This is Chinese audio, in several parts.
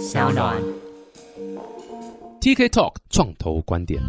小暖。TK Talk 创投观点。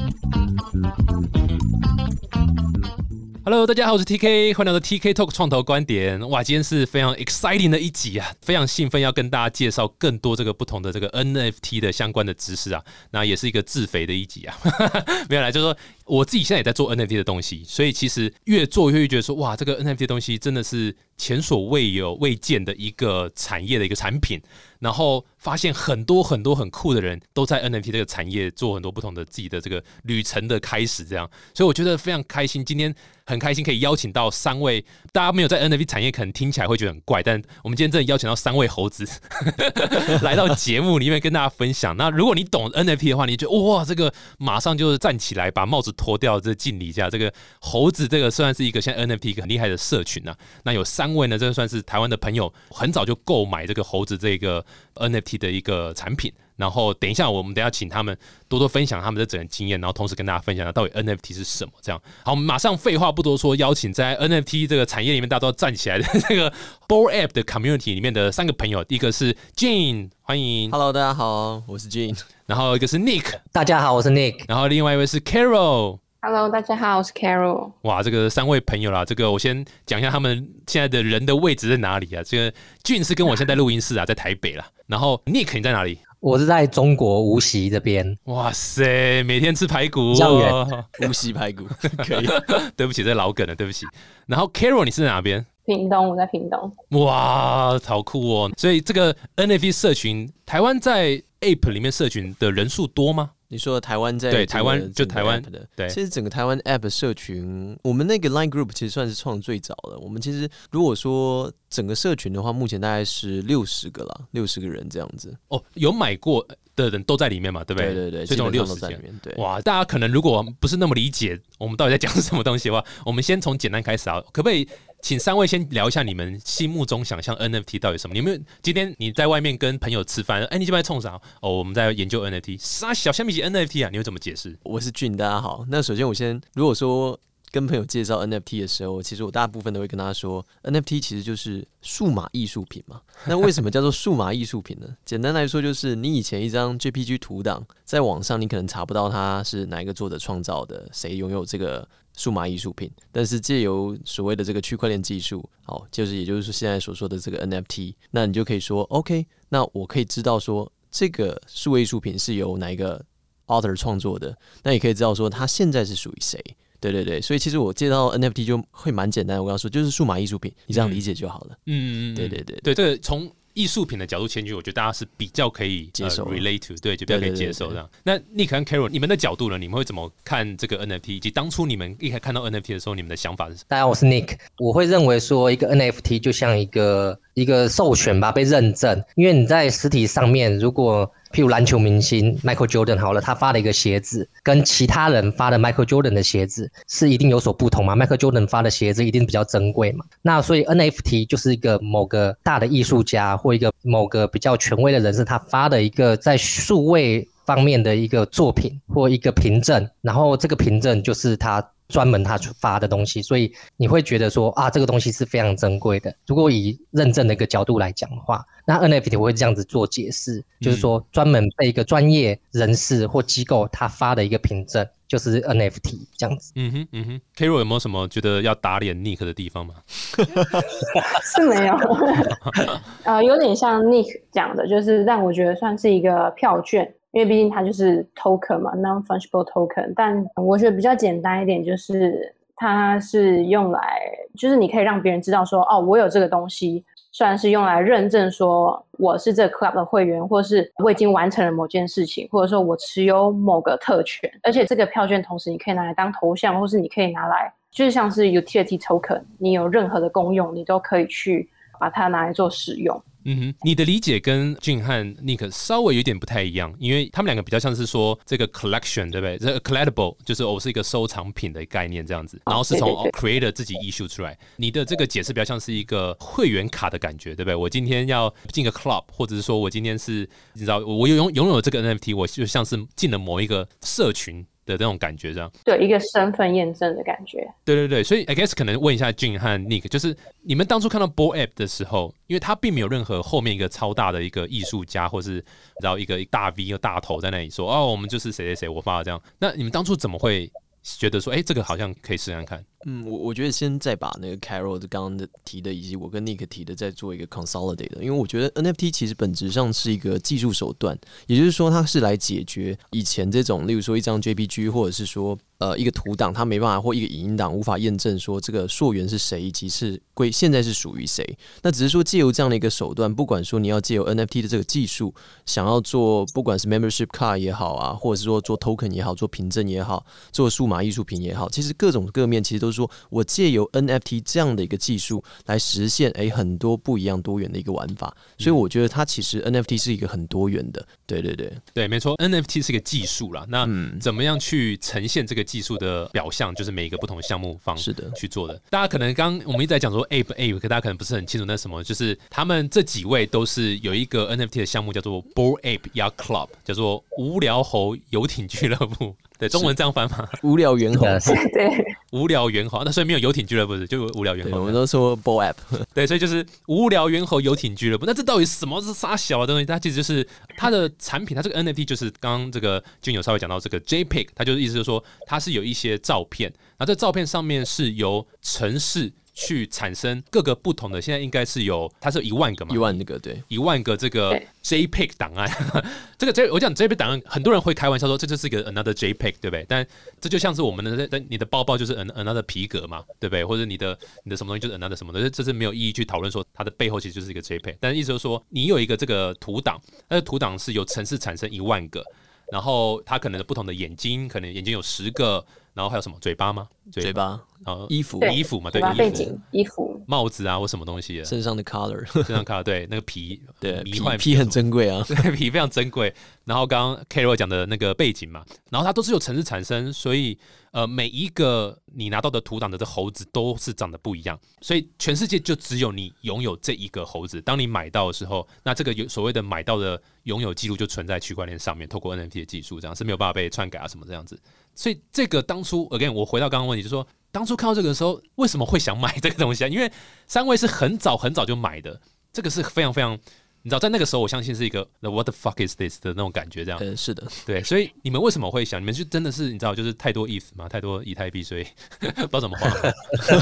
Hello，大家好，我是 TK，欢迎来到 TK Talk 创投观点。哇，今天是非常 exciting 的一集啊，非常兴奋，要跟大家介绍更多这个不同的这个 NFT 的相关的知识啊。那也是一个自肥的一集啊，没有来，就是说我自己现在也在做 NFT 的东西，所以其实越做越觉得说，哇，这个 NFT 的东西真的是前所未有、未见的一个产业的一个产品。然后发现很多很多很酷的人都在 NFT 这个产业做很多不同的自己的这个旅程的开始，这样，所以我觉得非常开心。今天很开心可以邀请到三位，大家没有在 NFT 产业可能听起来会觉得很怪，但我们今天真的邀请到三位猴子 来到节目里面跟大家分享。那如果你懂 NFT 的话，你就哇，这个马上就是站起来把帽子脱掉，这敬礼一下。这个猴子这个虽然是一个现在 NFT 一个很厉害的社群啊。那有三位呢，这个算是台湾的朋友，很早就购买这个猴子这个。NFT 的一个产品，然后等一下我们等下请他们多多分享他们的整个经验，然后同时跟大家分享到底 NFT 是什么。这样好，我们马上废话不多说，邀请在 NFT 这个产业里面大家都要站起来的这个 Board App 的 Community 里面的三个朋友，第一个是 Jane，欢迎，Hello，大家好，我是 Jane，然后一个是 Nick，大家好，我是 Nick，然后另外一位是 Carol。Hello，大家好，我是 Carol。哇，这个三位朋友啦，这个我先讲一下他们现在的人的位置在哪里啊？这个俊是跟我现在录音室啊，在台北啦。然后 Nick 你在哪里？我是在中国无锡这边。哇塞，每天吃排骨，较远，无锡排骨 可以。对不起，这老梗了，对不起。然后 Carol 你是在哪边？屏东，我在屏东。哇，好酷哦！所以这个 NFT 社群，台湾在 App 里面社群的人数多吗？你说台湾在对台湾就台湾的对，其实整个台湾 App 社群，我们那个 Line Group 其实算是创最早的。我们其实如果说整个社群的话，目前大概是六十个啦，六十个人这样子。哦，有买过的人都在里面嘛，对不对？对对对，这种六十在里面。对，哇，大家可能如果不是那么理解我们到底在讲什么东西的话，我们先从简单开始啊，可不可以？请三位先聊一下你们心目中想象 NFT 到底什么？你们今天你在外面跟朋友吃饭，哎，你这边冲啥？哦，我们在研究 NFT，啥小虾米是 NFT 啊？你会怎么解释？我是俊，大家好。那首先我先，如果说跟朋友介绍 NFT 的时候，其实我大部分都会跟他说，NFT 其实就是数码艺术品嘛。那为什么叫做数码艺术品呢？简单来说，就是你以前一张 JPG 图档，在网上你可能查不到它是哪一个作者创造的，谁拥有这个。数码艺术品，但是借由所谓的这个区块链技术，好，就是也就是说现在所说的这个 NFT，那你就可以说 OK，那我可以知道说这个数位艺术品是由哪一个 author 创作的，那也可以知道说它现在是属于谁。对对对，所以其实我介绍 NFT 就会蛮简单，我刚刚说就是数码艺术品，你这样理解就好了。嗯，对对对对，这个从艺术品的角度迁去，我觉得大家是比较可以接受、呃、relate to，对，就比较可以接受这样。那 Nick 和 Carol，你们的角度呢？你们会怎么看这个 NFT？以及当初你们一开始看到 NFT 的时候，你们的想法是什么？大家好，我是 Nick。我会认为说，一个 NFT 就像一个一个授权吧，被认证。因为你在实体上面，如果譬如篮球明星 Michael Jordan 好了，他发的一个鞋子，跟其他人发的 Michael Jordan 的鞋子是一定有所不同嘛？Michael Jordan 发的鞋子一定比较珍贵嘛？那所以 NFT 就是一个某个大的艺术家或一个某个比较权威的人士，他发的一个在数位方面的一个作品或一个凭证，然后这个凭证就是他。专门他发的东西，所以你会觉得说啊，这个东西是非常珍贵的。如果以认证的一个角度来讲的话，那 NFT 我会这样子做解释，就是说专门被一个专业人士或机构他发的一个凭证，就是 NFT 这样子。嗯哼，嗯哼，Karo 有没有什么觉得要打脸 Nick 的地方吗？是没有，呃，有点像 Nick 讲的，就是让我觉得算是一个票券。因为毕竟它就是 token 嘛，non-fungible token，但我觉得比较简单一点，就是它是用来，就是你可以让别人知道说，哦，我有这个东西，虽然是用来认证说我是这个 club 的会员，或是我已经完成了某件事情，或者说我持有某个特权，而且这个票券同时你可以拿来当头像，或是你可以拿来，就是像是 utility token，你有任何的功用，你都可以去把它拿来做使用。嗯哼，你的理解跟俊和 Nick 稍微有点不太一样，因为他们两个比较像是说这个 collection 对不对？这个 collectible 就是我是一个收藏品的概念这样子，然后是从 creator 自己 issue 出来。你的这个解释比较像是一个会员卡的感觉，对不对？我今天要进个 club，或者是说我今天是你知道我拥拥有这个 NFT，我就像是进了某一个社群。的那种感觉，这样。对，一个身份验证的感觉。对对对，所以 I guess 可能问一下俊和 Nick，就是你们当初看到 Ball App 的时候，因为他并没有任何后面一个超大的一个艺术家，或是然后一个大 V 一个大头在那里说哦，我们就是谁谁谁我发了这样。那你们当初怎么会觉得说，哎，这个好像可以试看看？嗯，我我觉得先再把那个 Carol 的刚刚的提的，以及我跟 Nick 提的，再做一个 consolidate 的，因为我觉得 NFT 其实本质上是一个技术手段，也就是说它是来解决以前这种，例如说一张 JPG 或者是说呃一个图档，它没办法或一个影音档无法验证说这个溯源是谁以及是归现在是属于谁，那只是说借由这样的一个手段，不管说你要借由 NFT 的这个技术，想要做不管是 membership card 也好啊，或者是说做 token 也好，做凭证也好，做数码艺术品也好，其实各种各面其实都是说我借由 NFT 这样的一个技术来实现诶很多不一样多元的一个玩法，所以我觉得它其实 NFT 是一个很多元的，对对对对，没错，NFT 是一个技术啦。那怎么样去呈现这个技术的表象，就是每一个不同的项目方是的去做的。大家可能刚我们一直在讲说 Ape Ape，可大家可能不是很清楚那什么，就是他们这几位都是有一个 NFT 的项目叫做 Bored Ape Yacht Club，叫做无聊猴游艇俱乐部。对，中文这样翻嘛？无聊猿猴，对，无聊猿猴。那所以没有游艇俱乐部是，就无聊猿猴。我们都说 Bo App，对，所以就是无聊猿猴游艇俱乐部。那这到底什么是啥小的东西？它其实就是它的产品，它这个 NFT 就是刚刚这个君有稍微讲到这个 JPEG，它就是意思就是说它是有一些照片，然后这照片上面是由城市。去产生各个不同的，现在应该是有，它是一万个嘛，一万那个对，一万个这个 JPEG 档案，这个 J 我讲 JPEG 档案，很多人会开玩笑说这就是一个 another JPEG，对不对？但这就像是我们的在你的包包就是 another 皮革嘛，对不对？或者你的你的什么东西就是 another 什么的，这是没有意义去讨论说它的背后其实就是一个 JPEG，但是意思就是说你有一个这个图档，那个图档是由城市产生一万个，然后它可能不同的眼睛，可能眼睛有十个。然后还有什么？嘴巴吗？嘴巴，然后衣服，衣服嘛，对，背景，衣服，帽子啊，或什么东西，身上的 color，身上 color，对，那个皮，对，皮皮很珍贵啊，对，皮非常珍贵。然后刚刚 Carol 讲的那个背景嘛，然后它都是有层次产生，所以呃，每一个你拿到的图档的这猴子都是长得不一样，所以全世界就只有你拥有这一个猴子。当你买到的时候，那这个有所谓的买到的拥有记录就存在区块链上面，透过 NFT 的技术，这样是没有办法被篡改啊什么这样子。所以这个当初，again，我回到刚刚问题，就是说当初看到这个的时候，为什么会想买这个东西啊？因为三位是很早很早就买的，这个是非常非常，你知道，在那个时候，我相信是一个 “the what the fuck is this 的那种感觉，这样。嗯，是的，对。所以你们为什么会想？你们就真的是你知道，就是太多意思嘛，太多以太币，所 以不知道怎么花。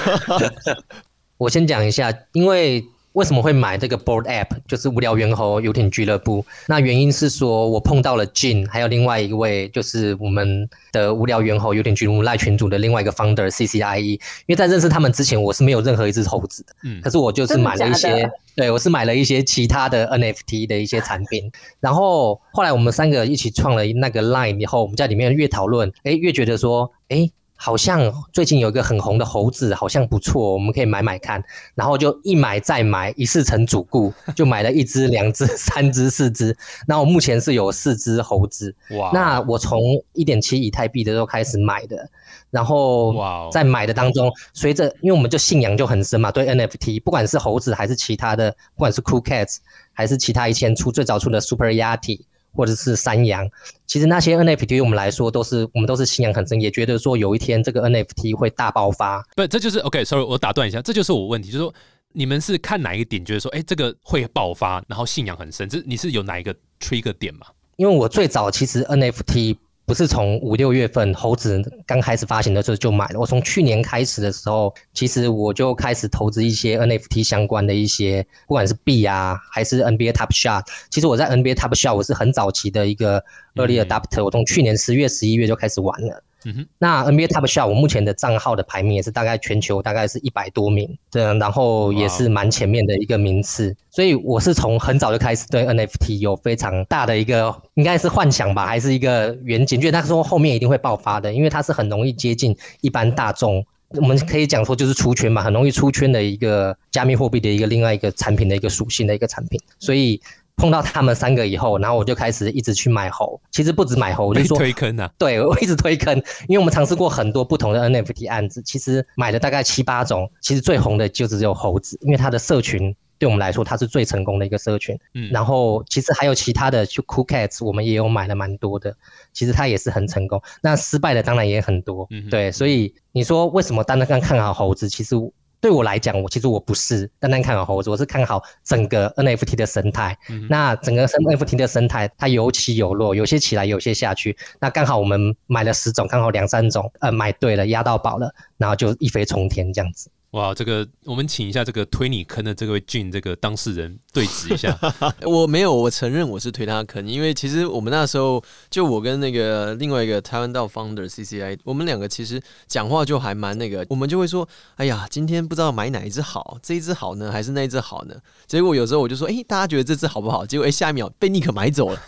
我先讲一下，因为。为什么会买这个 board app？就是无聊猿猴游艇俱乐部。那原因是说我碰到了 Jin，还有另外一位就是我们的无聊猿猴游艇俱乐部赖群组的另外一个 founder CCIE。因为在认识他们之前，我是没有任何一只猴子的。嗯。可是我就是买了一些，对我是买了一些其他的 NFT 的一些产品。然后后来我们三个一起创了那个 line 以后，我们在里面越讨论，哎，越觉得说，哎。好像最近有一个很红的猴子，好像不错，我们可以买买看。然后就一买再买，一试成主顾，就买了一只、两只、三只、四只。那我目前是有四只猴子。哇！那我从一点七以太币的时候开始买的，然后在买的当中，随着因为我们就信仰就很深嘛，对 NFT，不管是猴子还是其他的，不管是 Cool Cats 还是其他以前出最早出的 Super Yeti。或者是山羊，其实那些 NFT 对于我们来说都是我们都是信仰很深，也觉得说有一天这个 NFT 会大爆发。对，这就是 OK，Sorry，我打断一下，这就是我问题，就是说你们是看哪一个点觉得说，哎，这个会爆发，然后信仰很深，这你是有哪一个 trigger 点吗？因为我最早其实 NFT。不是从五六月份猴子刚开始发行的时候就买了。我从去年开始的时候，其实我就开始投资一些 NFT 相关的一些，不管是币啊，还是 NBA Top Shot。其实我在 NBA Top Shot 我是很早期的一个 early adapter，我从去年十月、十一月就开始玩了。嗯哼，那 NBA Top Shot 我目前的账号的排名也是大概全球大概是一百多名，对，然后也是蛮前面的一个名次，所以我是从很早就开始对 NFT 有非常大的一个应该是幻想吧，还是一个远景，觉得他说后面一定会爆发的，因为它是很容易接近一般大众，我们可以讲说就是出圈嘛，很容易出圈的一个加密货币的一个另外一个产品的一个属性的一个产品，所以。碰到他们三个以后，然后我就开始一直去买猴。其实不止买猴，我就说推坑啊。对，我一直推坑，因为我们尝试过很多不同的 NFT 案子，其实买了大概七八种，其实最红的就只有猴子，因为它的社群对我们来说它是最成功的一个社群。嗯然后其实还有其他的，就 Cool Cats 我们也有买了蛮多的，其实它也是很成功。那失败的当然也很多，嗯对。所以你说为什么单单看好猴子？其实对我来讲，我其实我不是单单看好猴子，我是看好整个 NFT 的生态。嗯那整个 NFT 的生态，它有起有落，有些起来，有些下去。那刚好我们买了十种，刚好两三种，呃，买对了，压到宝了，然后就一飞冲天这样子。哇，这个我们请一下这个推你坑的这位俊这个当事人对质一下。我没有，我承认我是推他坑，因为其实我们那时候就我跟那个另外一个台湾道 founder CCI，我们两个其实讲话就还蛮那个，我们就会说，哎呀，今天不知道买哪一只好，这一只好呢，还是那一只好呢？结果有时候我就说，哎、大家觉得这只好不好？结果哎、下一秒被尼克买走了。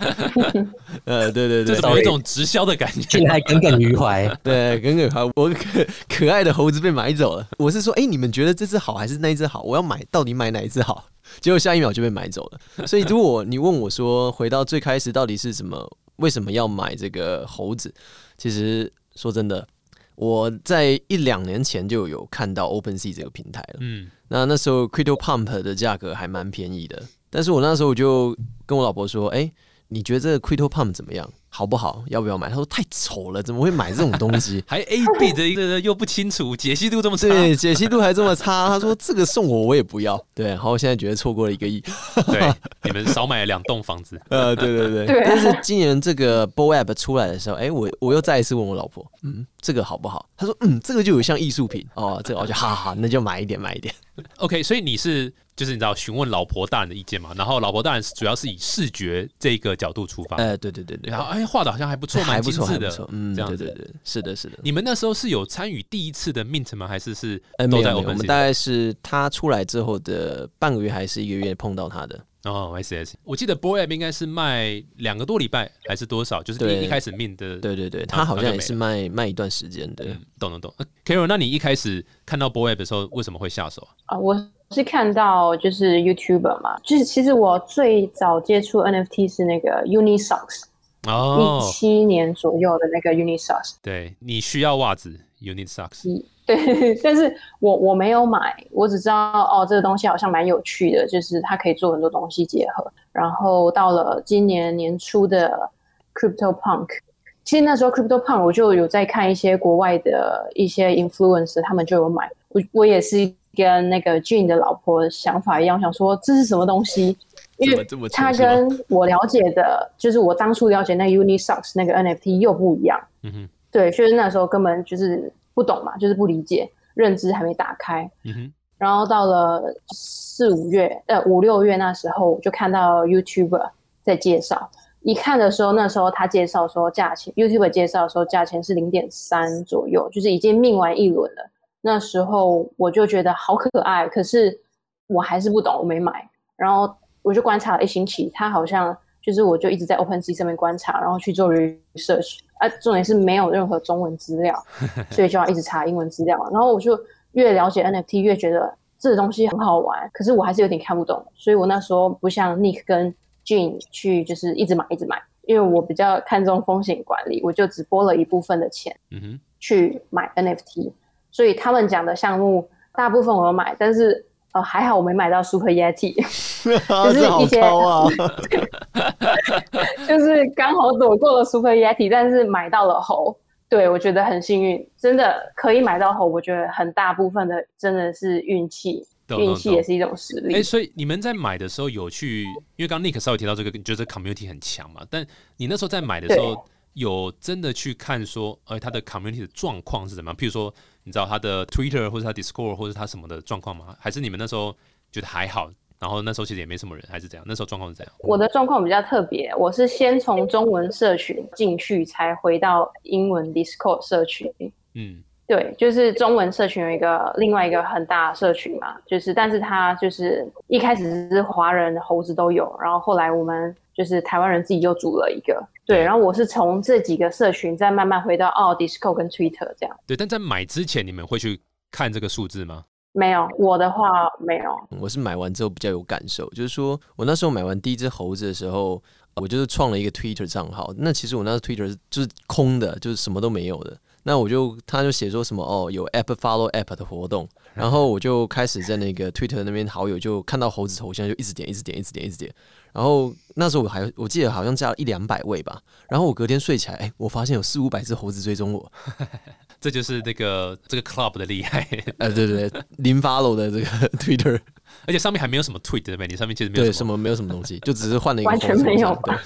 呃，对对对这，是有一种直销的感觉。俊还耿耿于怀。对，耿耿于怀，我 可可爱的猴子被买走了。我是说，哎、你们觉得这只好还是那一只好？我要买，到底买哪一只好？结果下一秒就被买走了。所以，如果你问我说，回到最开始到底是什么，为什么要买这个猴子？其实说真的，我在一两年前就有看到 OpenSea 这个平台了。嗯，那那时候 Crypto Pump 的价格还蛮便宜的，但是我那时候我就跟我老婆说，哎、你觉得这个 Crypto Pump 怎么样？好不好？要不要买？他说太丑了，怎么会买这种东西？还 A B 的一个又不清楚，解析度这么差。对，解析度还这么差。他说这个送我我也不要。对，然后现在觉得错过了一个亿。对，你们少买了两栋房子。呃，对对对。对但是今年这个 Bo App 出来的时候，哎，我我又再一次问我老婆，嗯，这个好不好？他说，嗯，这个就有像艺术品哦，这个我就哈哈，那就买一点买一点。OK，所以你是就是你知道询问老婆大人的意见嘛？然后老婆大人主要是以视觉这个角度出发，哎，对对对对然，后哎画的好像还不错，还不错，蛮精致的还不错。，嗯，这样子。对对对，是的，是的。你们那时候是有参与第一次的 Mint 吗？还是是哎，都在我们大概是他出来之后的半个月还是一个月碰到他的。哦，S S，我记得 Boy App 应该是卖两个多礼拜还是多少？就是对一一开始 Mint 的，对对对，然他好像也是卖卖一段时间的。嗯，懂懂懂。呃 Carol，那你一开始看到 Boy App 的时候，为什么会下手啊？啊，我是看到就是 YouTuber 嘛，就是其实我最早接触 NFT 是那个 Unisocks，哦一，七年左右的那个 Unisocks，对你需要袜子，You need socks。对，但是我我没有买，我只知道哦，这个东西好像蛮有趣的，就是它可以做很多东西结合。然后到了今年年初的 Crypto Punk，其实那时候 Crypto Punk 我就有在看一些国外的一些 influencer，他们就有买。我我也是跟那个 June 的老婆想法一样，想说这是什么东西，因为这么这么它扯是吗跟我了解的，就是我当初了解那个 Unisocks 那个 NFT 又不一样。嗯哼，对，就是那时候根本就是不懂嘛，就是不理解，认知还没打开。嗯哼，然后到了四五月，呃五六月那时候，我就看到 YouTuber 在介绍。一看的时候，那时候他介绍说价钱，YouTuber 介绍说价钱是零点三左右，就是已经命完一轮了。那时候我就觉得好可爱，可是我还是不懂，我没买。然后我就观察了一星期，他好像就是我就一直在 OpenSea 上面观察，然后去做 research，啊，重点是没有任何中文资料，所以就要一直查英文资料。然后我就越了解 NFT，越觉得这个东西很好玩，可是我还是有点看不懂，所以我那时候不像 Nick 跟 Jean 去就是一直买一直买，因为我比较看重风险管理，我就只拨了一部分的钱嗯哼，去买 NFT，所以他们讲的项目大部分我有买，但是呃还好我没买到 Super Yeti，啊，这好一些啊！就是刚好躲过了 Super Yeti，但是买到了猴。对，我觉得很幸运，真的可以买到猴，我觉得很大部分的真的是运气，运气也是一种实力。哎、所以你们在买的时候有去，因为刚刚 Nick 稍微提到这个，你觉得 community 很强嘛？但你那时候在买的时候，有真的去看说，呃，它的 community 的状况是怎么样？譬如说，你知道他的 Twitter 或者他 Discord 或者他什么的状况吗？还是你们那时候觉得还好？然后那时候其实也没什么人，还是怎样？那时候状况是怎样？我的状况比较特别，我是先从中文社群进去，才回到英文 Discord 社群。嗯，对，就是中文社群有一个另外一个很大的社群嘛，就是但是它就是一开始是华人猴子都有，然后后来我们就是台湾人自己又组了一个，对，然后我是从这几个社群再慢慢回到哦 Discord 跟 Twitter 这样。对。但在买之前，你们会去看这个数字吗？没有，我的话没有，我是买完之后比较有感受，就是说我那时候买完第一只猴子的时候，我就是创了一个 Twitter 账号。那其实我那个 Twitter 就是空的，就是什么都没有的。那我就他就写说什么哦，有 App Follow App 的活动，然后我就开始在那个 Twitter 那边好友就看到猴子头像就一直点一直点一直点一直点，然后那时候我还我记得好像加了一两百位吧，然后我隔天睡起来，哎，我发现有四五百只猴子追踪我，这就是那个这个 club 的厉害，呃，对对对，零 follow 的这个 Twitter，而且上面还没有什么 tweet 对不对？你上面其实没有对什么。没有什么东西，就只是换了一个完全没有吧？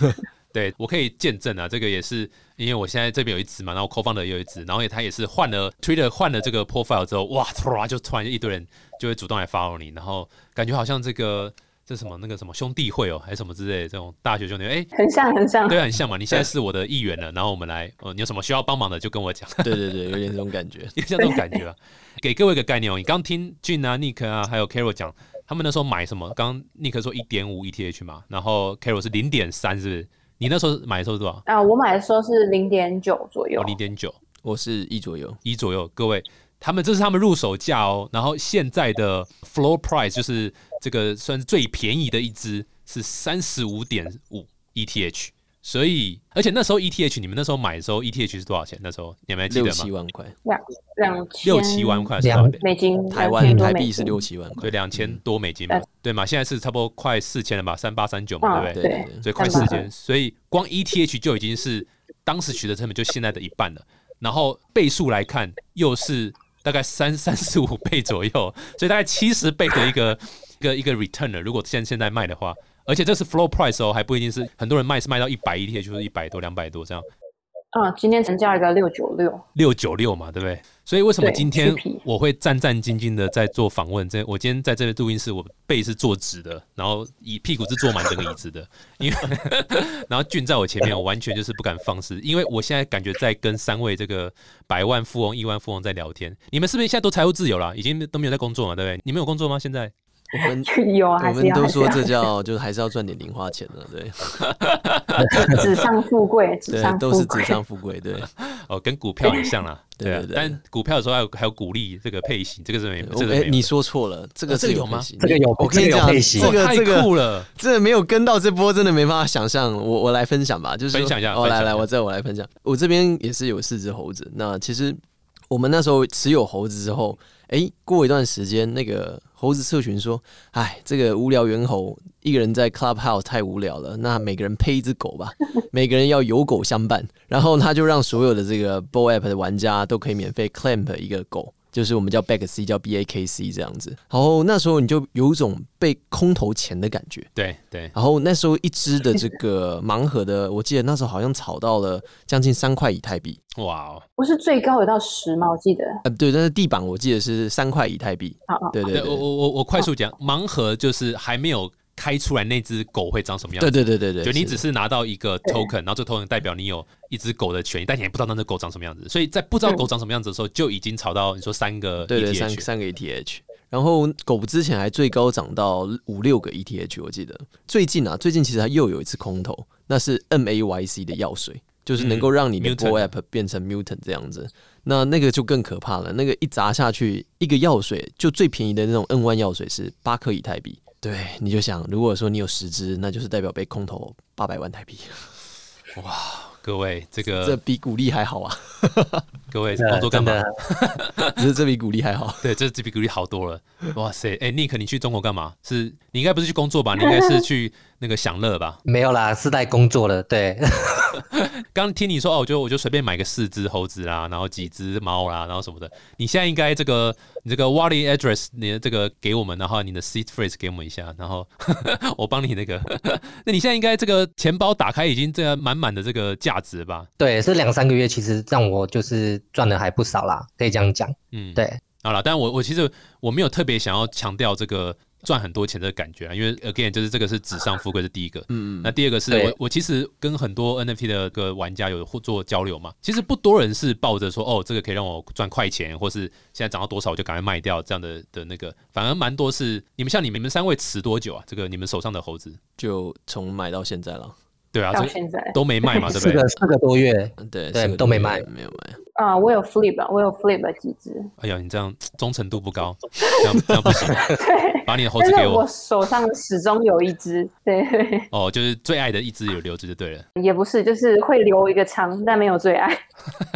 对我可以见证啊，这个也是因为我现在这边有一只嘛，然后 co founder 也有一只，然后也他也是换了 Twitter 换了这个 profile 之后，哇，突然就突然一堆人就会主动来 follow 你，然后感觉好像这个这什么那个什么兄弟会哦，还是什么之类的这种大学兄弟，哎、很像很像。对啊，很像嘛。你现在是我的议员了，然后我们来，呃，你有什么需要帮忙的就跟我讲，对对对，有点这种感觉。有点像这种感觉啊。给各位一个概念哦，你刚听俊啊、Nick 啊，还有 Carol 讲，他们那时候买什么？刚刚 Nick 说一点五 ETH 嘛，然后 Carol 是零点三，是不是？你那时候买的时候是多少？啊，我买的时候是零点九左右哦，，零点九。我是一左右，一左右，各位，他们这是他们入手价哦，然后现在的 floor price 就是这个算是最便宜的一支是三十五点五 ETH，所以而且那时候 ETH 你们那时候买的时候 ETH 是多少钱？那时候你们还记得吗？七万块，两两千六七万块是两？美金，台湾台币是六七万块对，，两千多美金嘛对，对嘛？现在是差不多快四千了吧，三八三九嘛，啊对不对？对对所以快四千，所以光 ETH 就已经是当时取得成本就现在的一半了，然后倍数来看又是大概三 三十五倍左右，所以大概七十倍的一个一个一个 return 了。如果现现在卖的话，而且这是 floor price 哦，还不一定是很多人卖是卖到一百 ETH 就是一百多、两百多这样，嗯，今天成交一个六九六，六九六嘛，对不对？所以为什么今天我会战战兢兢的在做访问？这我今天在这个录音室，我背是坐直的，然后以屁股是坐满整个椅子的，因为 然后俊在我前面，我完全就是不敢放肆，因为我现在感觉在跟三位这个百万富翁、亿万富翁在聊天。你们是不是现在都财务自由了？已经都没有在工作嘛，对不对？你们有工作吗？现在？我们 有啊，我们还是要都说这叫就是还是要赚点零花钱的，对 纸上富贵，纸对，上都是纸。上富贵，对。哦，跟股票很像啦，对啊对对对但股票的时候还有还有鼓励这个配型，这个是没有，这个哎、没有。你说错了，这个哦这个有吗这个有我跟你讲，这个这个这个酷了，这个没有跟到这波，真的没办法想象。我我来分享吧，就是分享一下哦，来来，我这我来分享。我这边也是有四只猴子。那其实我们那时候持有猴子之后，哎、过一段时间，那个猴子社群说：“哎，这个无聊猿猴一个人在 Clubhouse 太无聊了，那每个人配一只狗吧，每个人要有狗相伴。”然后他就让所有的这个 Bo App 的玩家都可以免费 clamp 一个狗。就是我们叫 Back C，叫 B A K C 这样子。然后那时候你就有一种被空投钱的感觉。对对，然后那时候一只的这个盲盒的，我记得那时候好像炒到了将近三块以太币。哇哦，不是最高有到十吗？我记得。呃，对，但是地板我记得是三块以太币。好好，对对对对，我我我我快速讲，盲盒就是还没有开出来那只狗会长什么样子。对对对对对，就你只是拿到一个 token，然后这 token 代表你有一只狗的权益，但你也不知道那只狗长什么样子。所以在不知道狗长什么样子的时候，就已经炒到你说三个 E 对对三。三个 ETH。然后狗之前还最高涨到五六个 ETH，我记得最近啊，最近其实它又有一次空头，那是 MAYC 的药水，就是能够让你的嗯 Bo Mutant App 变成 Mutant 这样子。那那个就更可怕了，那个一砸下去，一个药水就最便宜的那种 N 1药水是八颗以太币。对，你就想，如果说你有十只，那就是代表被空投八百万台币，哇各位，这个这比鼓励还好啊！各位工作干嘛？只是 这比鼓励还好。对，这这比鼓励好多了。哇塞，哎，Nick，你去中国干嘛？是你应该不是去工作吧？你应该是去那个享乐吧？没有啦，是在工作了。对，刚听你说哦，我就我就随便买个四只猴子啦，然后几只猫啦，然后什么的。你现在应该这个你这个 wallet address 你的这个给我们，然后你的 seed phrase 给我们一下，然后 我帮你那个。那你现在应该这个钱包打开已经这样满满的这个价值吧？对，这两三个月其实让我就是赚的还不少啦，可以这样讲。嗯，对，好了，但我我其实我没有特别想要强调这个赚很多钱的感觉啊，因为 again 就是这个是纸上富贵是第一个，嗯嗯，那第二个是我我其实跟很多 NFT 的个玩家有互做交流嘛，其实不多人是抱着说哦这个可以让我赚快钱，或是现在涨到多少我就赶快卖掉这样的的那个，反而蛮多是你们像你们你们三位持多久啊？这个你们手上的猴子，就从买到现在了。对啊，这个到现在都没卖嘛，对不对？四个四个多月，对，对都没卖没有卖。啊，我有 flip，我有 flip 了几只。哎呀，你这样忠诚度不高，这样这样不行。对，把你的猴子给我我手上始终有一只。对对，哦，就是最爱的一只有留着就对了，也不是，就是会留一个仓，但没有最爱。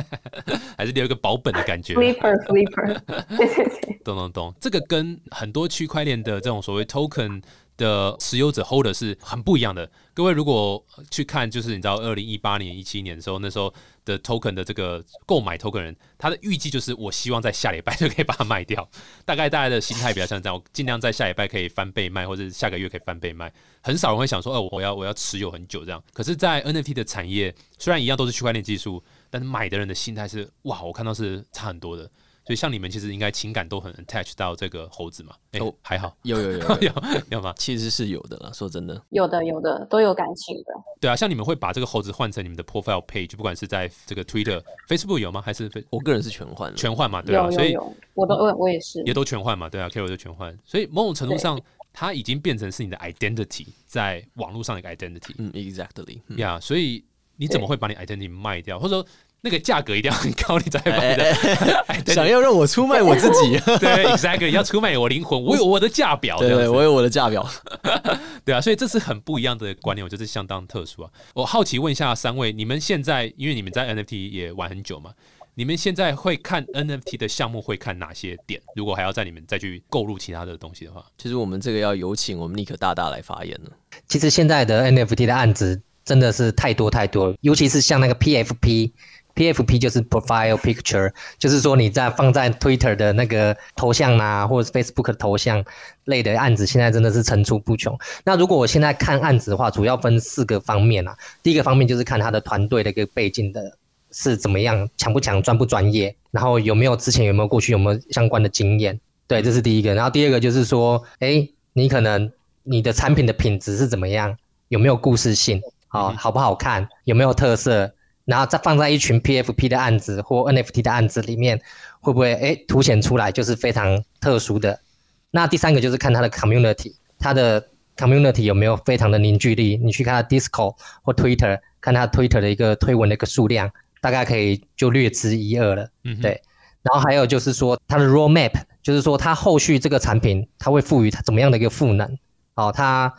还是留一个保本的感觉。flipper flipper，对对对，懂懂懂，这个跟很多区块链的这种所谓 token 的持有者 holder 是很不一样的。各位如果去看，就是你知道二零一八年、一七年的时候，那时候的 token 的这个购买 token 人，他的预计就是我希望在下礼拜就可以把它卖掉。大概大家的心态比较像这样，我尽量在下礼拜可以翻倍卖，或者是下个月可以翻倍卖。很少人会想说，哦，我要我要持有很久这样。可是，在 NFT 的产业，虽然一样都是区块链技术，但是买的人的心态是哇，我看到是差很多的。所以像你们其实应该情感都很 attach 到这个猴子嘛？哎、哦还好有有有 有有有吗？其实是有的啦。说真的，有的有的都有感情的。对啊，像你们会把这个猴子换成你们的 profile page，不管是在这个 Twitter、Facebook 有吗？还是我个人是全换。全换嘛？对啊，有所以我都我我也是。也都全换嘛？对啊，Carol 就全换，所以某种程度上，它已经变成是你的 identity，在网络上的一个 identity 嗯，exactly 嗯。呀、所以你怎么会把你 identity 卖掉，或者说那个价格一定要很高，你才会把哎 你的想要让我出卖我自己？对，exactly 要出卖我灵魂，我有我的价表，对对，我有我的价表。对啊，所以这是很不一样的观念，我觉得是相当特殊啊。我好奇问一下三位，你们现在因为你们在 NFT 也玩很久嘛，你们现在会看 NFT 的项目会看哪些点？如果还要在你们再去购入其他的东西的话，其实我们这个要有请我们尼克大大来发言了。其实现在的 NFT 的案子真的是太多太多了，尤其是像那个 PFP。PFP 就是 Profile Picture，就是说你在放在 Twitter 的那个头像啊，或者是 Facebook 的头像类的案子，现在真的是层出不穷。那如果我现在看案子的话，主要分四个方面啊。第一个方面就是看他的团队的一个背景的是怎么样，强不强，专不专业，然后有没有之前有没有过去有没有相关的经验，对，这是第一个。然后第二个就是说，哎，你可能你的产品的品质是怎么样，有没有故事性，好、好不好看，有没有特色，然后再放在一群 PFP 的案子或 NFT 的案子里面，会不会哎凸显出来就是非常特殊的？那第三个就是看它的 community，它的 community 有没有非常的凝聚力？你去看它 Discord 或 Twitter，看它 Twitter 的一个推文的一个数量，大概可以就略知一二了。嗯哼，对然后还有就是说它的 roadmap，就是说它后续这个产品它会赋予它怎么样的一个赋能？哦，它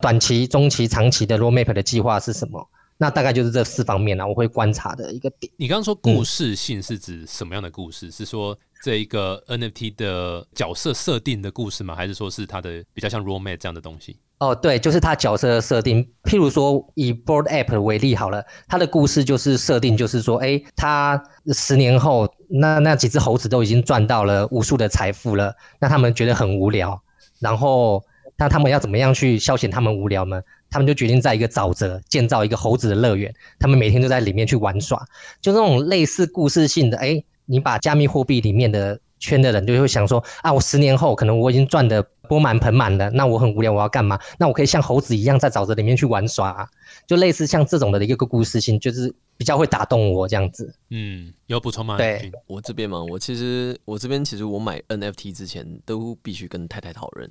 短期、中期、长期的 roadmap 的计划是什么？那大概就是这四方面啊，我会观察的一个点。你刚刚说故事性是指什么样的故事？是说这一个 NFT 的角色设定的故事吗？还是说是它的比较像 romance 这样的东西？哦，对，就是它角色的设定。譬如说以 Board App 为例好了，它的故事就是设定，就是说，哎，它十年后，那那几只猴子都已经赚到了无数的财富了，那他们觉得很无聊，然后那他们要怎么样去消遣他们无聊呢？他们就决定在一个沼泽建造一个猴子的乐园，他们每天都在里面去玩耍，就那种类似故事性的。哎，你把加密货币里面的圈的人就会想说啊，我十年后可能我已经赚得钵满盆满了，那我很无聊，我要干嘛？那我可以像猴子一样在沼泽里面去玩耍、啊，就类似像这种的一个故事性，就是比较会打动我这样子。嗯，有补充吗？对我这边嘛，我其实我这边其实我买 NFT 之前都必须跟太太讨论，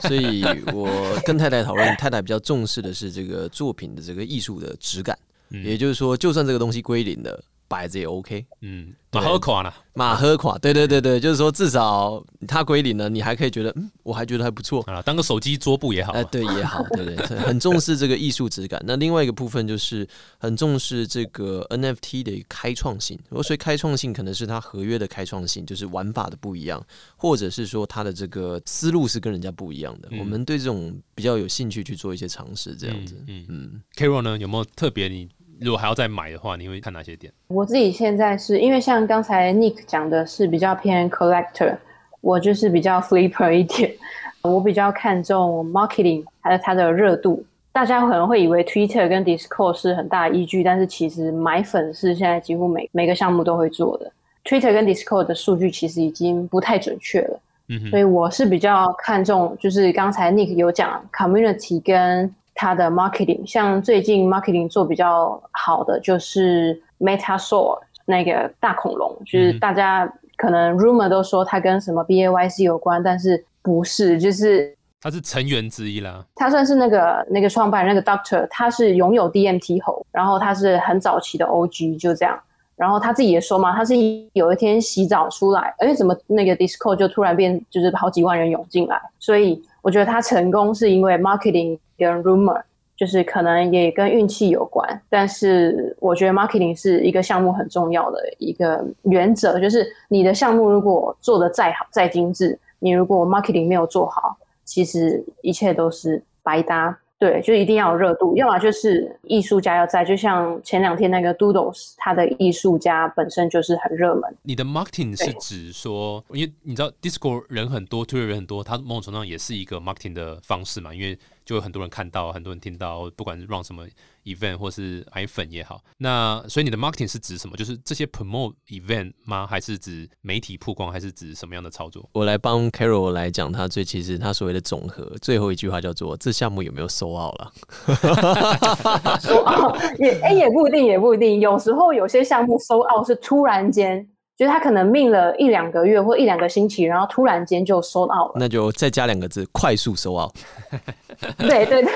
所以我跟太太讨论，太太比较重视的是这个作品的这个艺术的质感，嗯也就是说，就算这个东西归零了，摆着也 OK。嗯，马喝垮了，马喝垮，对对对对，就是说至少它归零了，你还可以觉得，嗯，我还觉得还不错。啊，当个手机桌布也好嘛。哎，对也好，对不对？很重视这个艺术质感。那另外一个部分就是很重视这个 NFT 的开创性。我所以开创性可能是它合约的开创性，就是玩法的不一样，或者是说它的这个思路是跟人家不一样的。嗯我们对这种比较有兴趣去做一些尝试，这样子。嗯嗯，Carol 呢，有没有特别你如果还要再买的话，你会看哪些点？我自己现在是因为像刚才 Nick 讲的是比较偏 collector，我就是比较 flipper 一点，我比较看重 marketing 还有它的热度。大家可能会以为 Twitter 跟 Discord 是很大的依据，但是其实买粉是现在几乎每每个项目都会做的。Twitter 跟 Discord 的数据其实已经不太准确了。嗯哼，所以我是比较看重，就是刚才 Nick 有讲 community 跟它的 marketing，像最近 marketing 做比较好的就是 MetaSaur 那个大恐龙，就是嗯大家可能 rumor 都说它跟什么 BAYC 有关，但是不是，就是他是成员之一啦。他算是那个那个创办人那个 Doctor，他是拥有 DMT 猴，然后他是很早期的 OG，就这样。然后他自己也说嘛，他是有一天洗澡出来，哎，怎么那个 Discord 就突然变，就是好几万人涌进来。所以我觉得他成功是因为 marketing 跟 rumor，就是可能也跟运气有关。但是我觉得 marketing 是一个项目很重要的一个原则，就是你的项目如果做的再好再精致，你如果 marketing 没有做好，其实一切都是白搭。对，就一定要有热度，要么就是艺术家要在，就像前两天那个 Doodles，他的艺术家本身就是很热门。你的 marketing 是指说，因为你知道 Discord 人很多，Twitter 人很多，它某种程度上也是一个 marketing 的方式嘛，因为就有很多人看到，很多人听到，不管是 run 什么。event 或是 i 粉也好，那所以你的 marketing 是指什么？就是这些 promote event 吗？还是指媒体曝光？还是指什么样的操作？我来帮 Carol 来讲，他最其实他所谓的总和，最后一句话叫做：这项目有没有收奥了？收奥也哎也不一定，也不一定。有时候有些项目收奥是突然间。就是他可能命了一两个月或一两个星期，然后突然间就收到了，那就再加两个字，快速收到。对对对，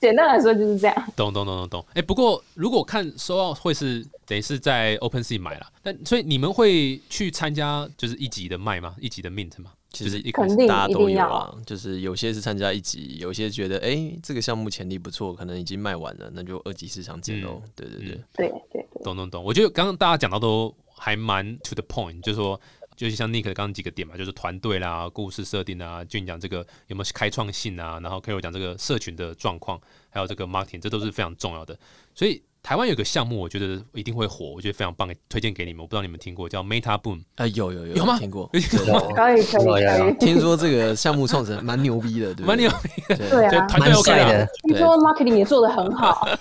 简单来说就是这样。懂懂懂懂懂。哎，不过如果看收到会是等于是在 Open Sea 买了，但所以你们会去参加就是一级的卖吗？一级的 Mint 吗？其实一肯定大家都有啊，就是有些是参加一级，有些觉得哎这个项目潜力不错，可能已经卖完了，那就二级市场捡喽。对对对对对，懂懂懂。我觉得刚刚大家讲到都。还蛮 to the point，就是说，就是像 Nick 刚刚几个点嘛，就是团队啦、故事设定啊，就你讲这个有没有开创性啊，然后 Carol 讲这个社群的状况，还有这个 marketing，这都是非常重要的。所以台湾有个项目，我觉得一定会火，我觉得非常棒，推荐给你们。我不知道你们听过叫 Meta Boom 啊？有有有有吗？听过？可以可以可以。听说这个项目创始人蛮牛逼的，对蛮牛逼的，对啊，团队 OK 的。听说 marketing 也做的很好。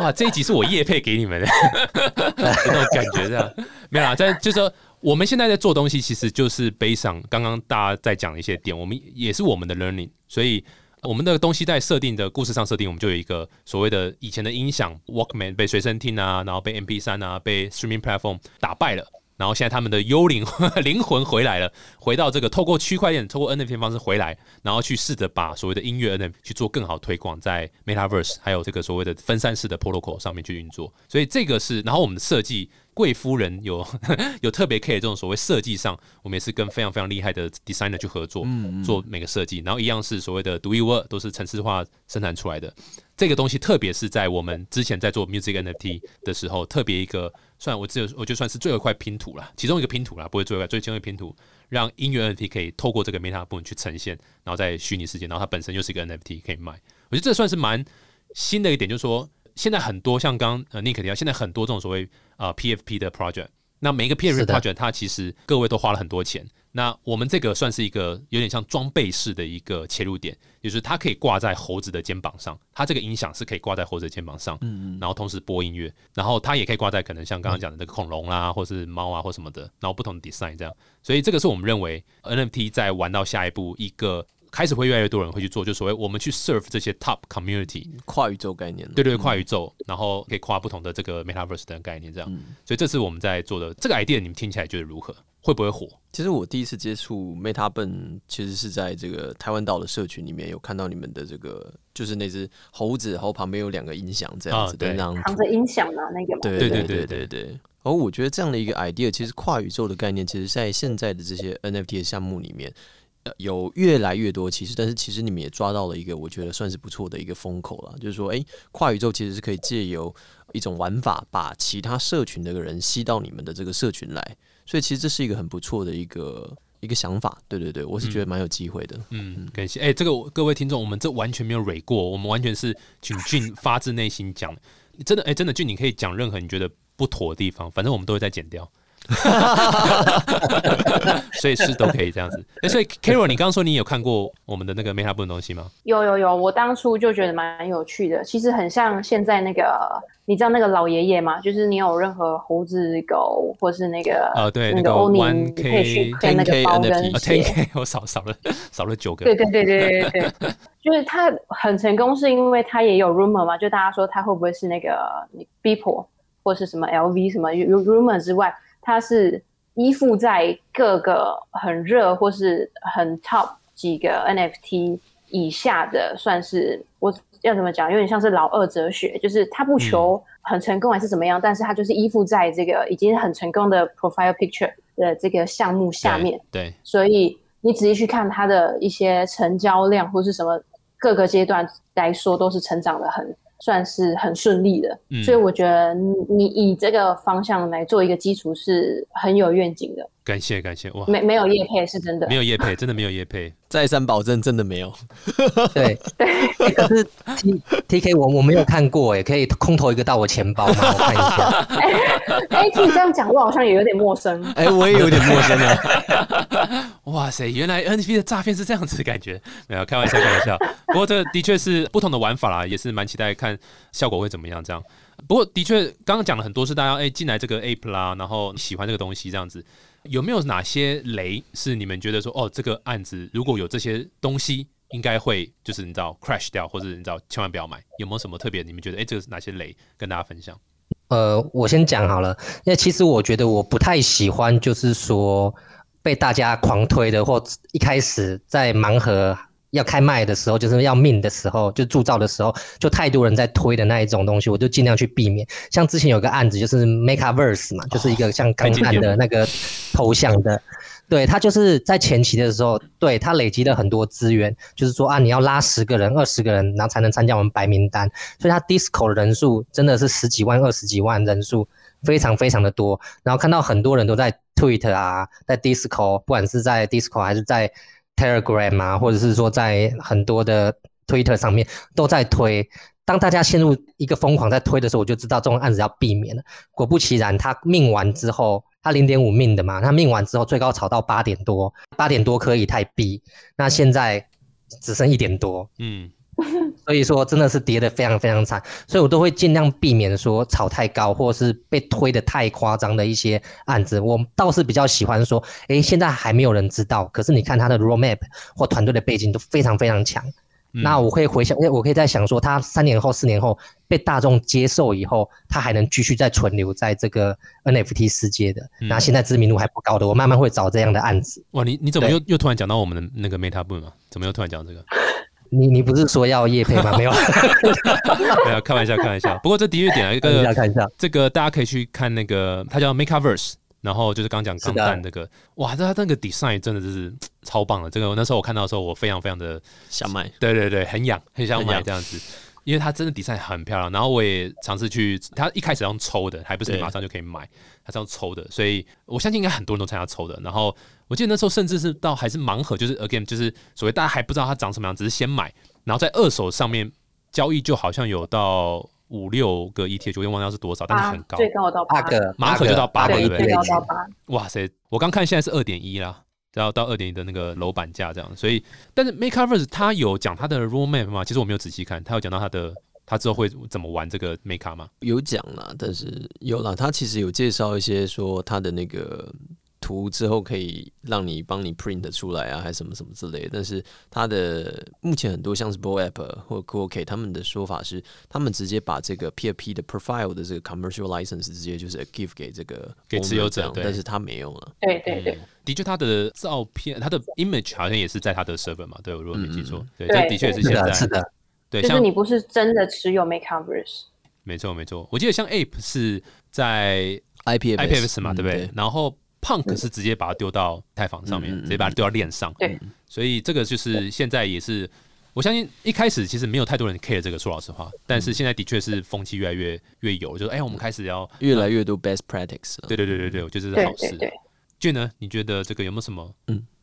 哇，这一集是我叶配给你们的 那种感觉，这样没有啦。在就是说，我们现在在做东西，其实就是背上刚刚大家在讲的一些点，我们也是我们的 learning，所以我们的东西在设定的故事上设定，我们就有一个所谓的以前的音响 Walkman 被随身听啊，然后被 MP 三啊，被 Streaming Platform 打败了。然后现在他们的幽灵 灵魂回来了，回到这个透过区块链、透过 NFT 方式回来，然后去试着把所谓的音乐 NFT 去做更好推广，在 Metaverse 还有这个所谓的分散式的 Protocol 上面去运作。所以这个是，然后我们的设计。贵夫人有 有特别 care 这种所谓设计上，我们也是跟非常非常厉害的 designer 去合作，做每个设计，然后一样是所谓的独一无二，都是城市化生产出来的。这个东西，特别是在我们之前在做 music NFT 的时候，特别一个算我只有我就算是最后一块拼图了，其中一个拼图了，不会最后一块，最后一块拼图，让音乐 NFT 可以透过这个 meta 部分去呈现，然后在虚拟世界，然后它本身又是一个 NFT 可以卖。我觉得这算是蛮新的一点，就是说。现在很多像刚呃 Nick 提到，现在很多这种所谓呃 PFP 的 project，那每一个 PFP project 它其实各位都花了很多钱。那我们这个算是一个有点像装备式的一个切入点，就是它可以挂在猴子的肩膀上，它这个音响是可以挂在猴子的肩膀上，嗯嗯，然后同时播音乐，然后它也可以挂在可能像刚刚讲的那个恐龙啦，或是猫啊或什么的，然后不同的 design 这样。所以这个是我们认为 NFT 在玩到下一步一个。开始会越来越多人会去做，就所谓我们去 serve 这些 top community 跨宇宙概念，对对，跨宇宙，然后可以跨不同的这个 metaverse 的概念，这样。所以这是我们在做的这个 idea，你们听起来觉得如何？会不会火？其实我第一次接触 Meta 本，其实是在这个台湾岛的社群里面有看到你们的这个，就是那只猴子，然后旁边有两个音响这样子的，扛着音响的那个。对对对对对。而我觉得这样的一个 idea，其实跨宇宙的概念，其实在现在的这些 NFT 的项目里面。有越来越多，其实，但是其实你们也抓到了一个我觉得算是不错的一个风口了，就是说，哎，跨宇宙其实是可以借由一种玩法，把其他社群的人吸到你们的这个社群来，所以其实这是一个很不错的一个一个想法。对对对，我是觉得蛮有机会的。嗯，感谢。哎，这个各位听众，我们这完全没有蕊过，我们完全是请俊发自内心讲，真的，哎，真的俊，你可以讲任何你觉得不妥的地方，反正我们都会再剪掉。所以是都可以这样子。哎，所以 Carol，你刚刚说你有看过我们的那个 Meta 部分东西吗？有有有，我当初就觉得蛮有趣的。其实很像现在那个，你知道那个老爷爷吗？就是你有任何猴子狗，或是那个呃，对，那个欧尼，你可以去跟那个包跟 Ten K，我少少了少了九个。对对对对对对，就是他很成功，是因为他也有 rumor 嘛，就大家说他会不会是那个 Beeple 或是什么 LV 什么 rumor 之外。它是依附在各个很热或是很 top 几个 NFT 以下的，算是我要怎么讲，有点像是老二哲学，就是他不求很成功还是怎么样，但是他就是依附在这个已经很成功的 profile picture 的这个项目下面，对，所以你仔细去看它的一些成交量或是什么各个阶段来说，都是成长的很算是很顺利的，嗯。所以我觉得你你以这个方向来做一个基础是很有愿景的，感谢感谢哇，没没有叶配是真的没，有叶配，真的没有叶配，再三保证，真的没有。对 对，可是 T T K 我我没有看过哎，可以空投一个到我钱包吗？我看一下。哎，听你这样讲，我好像也有点陌生。哎、我也有点陌生啊。哇塞，原来 NFT 的诈骗是这样子的感觉，没有开玩笑，开玩笑。不过这的确是不同的玩法啦，也是蛮期待看效果会怎么样这样。不过的确，刚刚讲了很多是大家哎进来这个 app 啦，然后喜欢这个东西这样子，有没有哪些雷是你们觉得说哦这个案子如果有这些东西，应该会就是你知道 crash 掉，或者你知道千万不要买？有没有什么特别？你们觉得哎这个是哪些雷跟大家分享？呃，我先讲好了，因为其实我觉得我不太喜欢，就是说被大家狂推的，或一开始在盲盒要开卖的时候，就是要命的时候，就铸造的时候，就太多人在推的那一种东西，我就尽量去避免。像之前有个案子，就是 MakeVerse 嘛，就是一个像钢弹太经典的那个头像的。对他就是在前期的时候，对他累积了很多资源，就是说啊，你要拉十个人、二十个人，然后才能参加我们白名单。所以他 Disco 的人数真的是十几万、二十几万人数，非常非常的多。然后看到很多人都在 Twitter 啊，在 Disco，不管是在 Disco 还是在 Telegram 啊，或者是说在很多的 Twitter 上面都在推。当大家陷入一个疯狂在推的时候，我就知道这种案子要避免了。果不其然，他命完之后，他零点五命的嘛，他命完之后最高炒到八点多，八点多可以太币，那现在只剩一点多，嗯，所以说真的是跌得非常非常惨，所以我都会尽量避免说炒太高或是被推得太夸张的一些案子。我倒是比较喜欢说，诶，现在还没有人知道，可是你看他的 roadmap 或团队的背景都非常非常强。嗯那我可以回想，我可以在想说，他三年后、四年后被大众接受以后，他还能继续再存留在这个 NFT 世界的。嗯那现在知名度还不高的，我慢慢会找这样的案子。哇，你你怎么又又突然讲到我们的那个 Meta Boom 啊？怎么又突然讲这个？你你不是说要夜配吗？没有，没有，开玩笑，开玩笑。不过这的确点了一看一下个，看一下。这个大家可以去看那个，它叫 MakeVerse，然后就是刚讲钢弹那个，哇，这它那个 design 真的就是超棒的。这个我那时候我看到的时候，我非常非常的，想买，对对对，很痒，很想买这样子。因为它真的 design 很漂亮，然后我也尝试去，它一开始要用抽的，还不是你马上就可以买，它是要抽的，所以我相信应该很多人都参加抽的。然后我记得那时候甚至是到还是盲盒，就是 again 就是所谓大家还不知道它长什么样，只是先买，然后在二手上面交易，就好像有到五六个 ETH，我有点忘掉是多少，但是很高，最高到八个，盲盒就到八个对，不对最高到八。哇塞！我刚看现在是二点一啦，然后到二点一的那个楼板价这样，所以但是 MakeCovers 它有讲它的 roadmap 吗？其实我没有仔细看，它有讲到它的它之后会怎么玩这个 Make 吗？有讲啦，但是有啦，他其实有介绍一些说他的那个图之后可以让你帮你 print 出来啊，还是什么什么之类的。但是他的目前很多像是 Bo App 或 CoolK 他们的说法是，他们直接把这个 PFP 的 profile 的这个 commercial license 直接就是 give 给这个给持有 owner 这样者但是他没有了。对对对。嗯，的确，他的照片、他的 image 好像也是在他的 server 嘛，对我如果没记错，对，对这的确也是现在。是的，对，就是像你不是真的持有 Make Converse，没错没错，我记得像 Ape 是在 IPFS IPFS 嘛，嗯对不对？然后 Punk 是直接把它丢到太坊上面，直接把它丢到链上。对，所以这个就是现在也是，我相信一开始其实没有太多人 care 这个，说老实话，但是现在的确是风气越来越越有，就是哎，我们开始要越来越多 best practice 了。对对对对对，我觉得这是好事对。对，俊呢，你觉得这个有没有什么？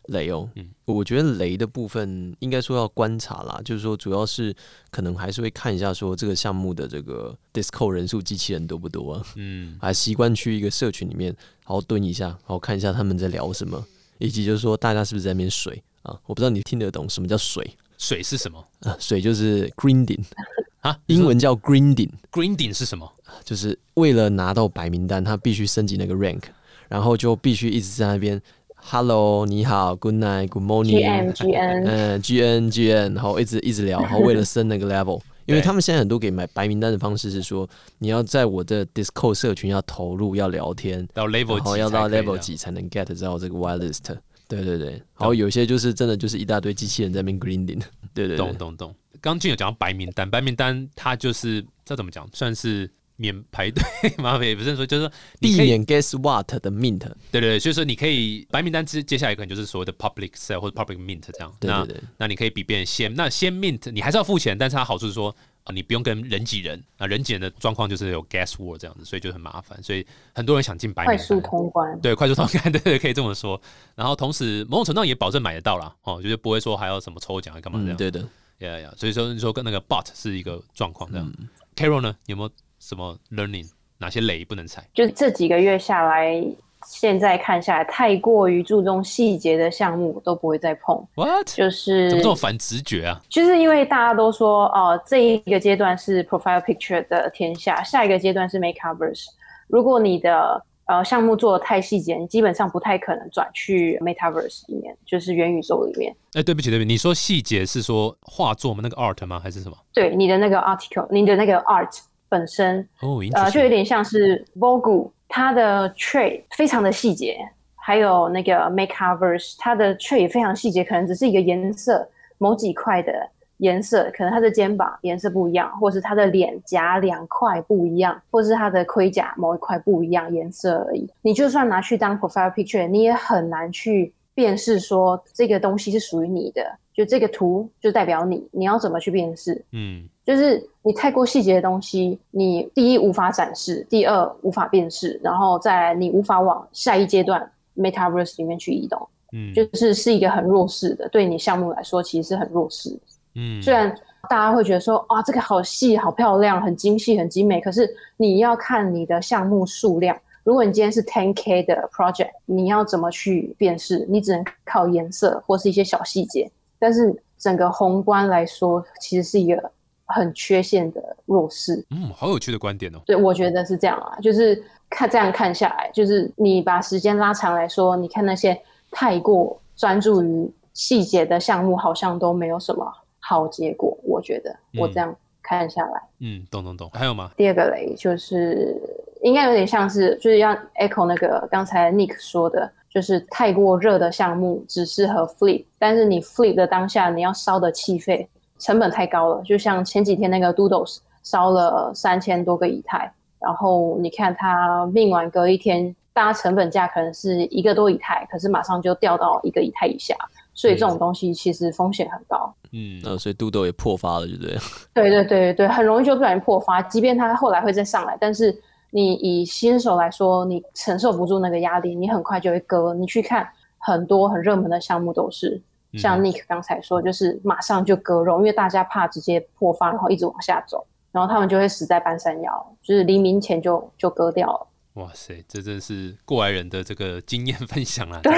雷哦，嗯我觉得雷的部分应该说要观察啦，就是说主要是可能还是会看一下说这个项目的这个 Discord 人数机器人多不多啊，嗯，还习惯去一个社群里面好好蹲一下，好好看一下他们在聊什么，以及就是说大家是不是在那边水啊？我不知道你听得懂什么叫水水是什么啊？水就是 grinding，啊？英文叫 grinding，grinding 是什么？就是为了拿到白名单，他必须升级那个 rank，然后就必须一直在那边 Hello，你好，Good night，Good morning，GN，GN，嗯，GN GN，然后一直一直聊，然后为了升那个 level，因为他们现在很多给买白名单的方式是说，你要在我的 Discord 社群要投入，要聊天，到 level 几然后要到 level 几才能 get 到这个 whitelist。对对对，然后有些就是真的就是一大堆机器人在那边 grinding，对对对。懂，懂懂。刚俊有讲到白名单，白名单它就是这怎么讲，算是免排队吗？也不是说，就是说避免 guess what 的 mint，对对对，所以说你可以白名单之接下来可能就是所谓的 public sale 或者 public mint 这样。那对对对那你可以比别人先，那先 mint 你还是要付钱，但是它好处是说。啊，你不用跟人挤人啊，人挤人的状况就是有 guess war 这样子，所以就很麻烦，所以很多人想进白名单快速通关。对，快速通关，对 对，可以这么说。然后同时某种程度上也保证买得到啦，哦，就是不会说还要什么抽奖干嘛这嗯，样。对的。呀呀，所以说你说跟那个 bot 是一个状况这样。Carol 呢，有没有什么 learning 哪些雷不能踩？就这几个月下来，现在看下来，太过于注重细节的项目都不会再碰。What？就是怎么这么反直觉啊？就是因为大家都说，哦、这一个阶段是 profile picture 的天下，下一个阶段是 make covers。如果你的呃项目做的太细节，你基本上不太可能转去 metaverse 里面，就是元宇宙里面。哎、对不起，对不起，你说细节是说画作吗？那个 art 吗？还是什么？对你的那个 article，你的那个 art 本身，哦，呃，就有点点像是 Vogue 它的 tray 非常的细节，还有那个 Make Covers 它的 tray 也非常细节，可能只是一个颜色某几块的颜色，可能它的肩膀颜色不一样，或是它的脸颊两块不一样，或是它的盔甲某一块不一样颜色而已。你就算拿去当 profile picture，你也很难去辨识说这个东西是属于你的，就这个图就代表你，你要怎么去辨识？嗯就是你太过细节的东西，你第一无法展示，第二无法辨识，然后再你无法往下一阶段 metaverse 里面去移动，嗯，就是是一个很弱势的，对你项目来说其实是很弱势。嗯，虽然大家会觉得说啊这个好细、好漂亮、很精细、很精美，可是你要看你的项目数量。如果你今天是 ten k 的 project，你要怎么去辨识？你只能靠颜色或是一些小细节，但是整个宏观来说，其实是一个很缺陷的弱势。嗯，好有趣的观点哦。对，我觉得是这样啊，就是看这样看下来，就是你把时间拉长来说，你看那些太过专注于细节的项目，好像都没有什么好结果。我觉得我这样看下来，嗯，懂懂懂。还有吗？第二个雷就是应该有点像是，就是要 echo 那个刚才 Nick 说的，就是太过热的项目只适合 flip，但是你 flip 的当下你要烧的气费成本太高了，就像前几天那个 Doodles 烧了三千多个以太，然后你看它命完隔一天，大家成本价可能是一个多以太，可是马上就掉到一个以太以下，所以这种东西其实风险很高。嗯，呃，所以杜豆也破发了，就这样？对对对对对，很容易就不小心破发。即便它后来会再上来，但是你以新手来说，你承受不住那个压力，你很快就会割。你去看很多很热门的项目都是，像 Nick 刚才说，就是马上就割肉，因为大家怕直接破发，然后一直往下走，然后他们就会死在半山腰，就是黎明前就就割掉了。哇塞，这真是过来人的这个经验分享啦。对，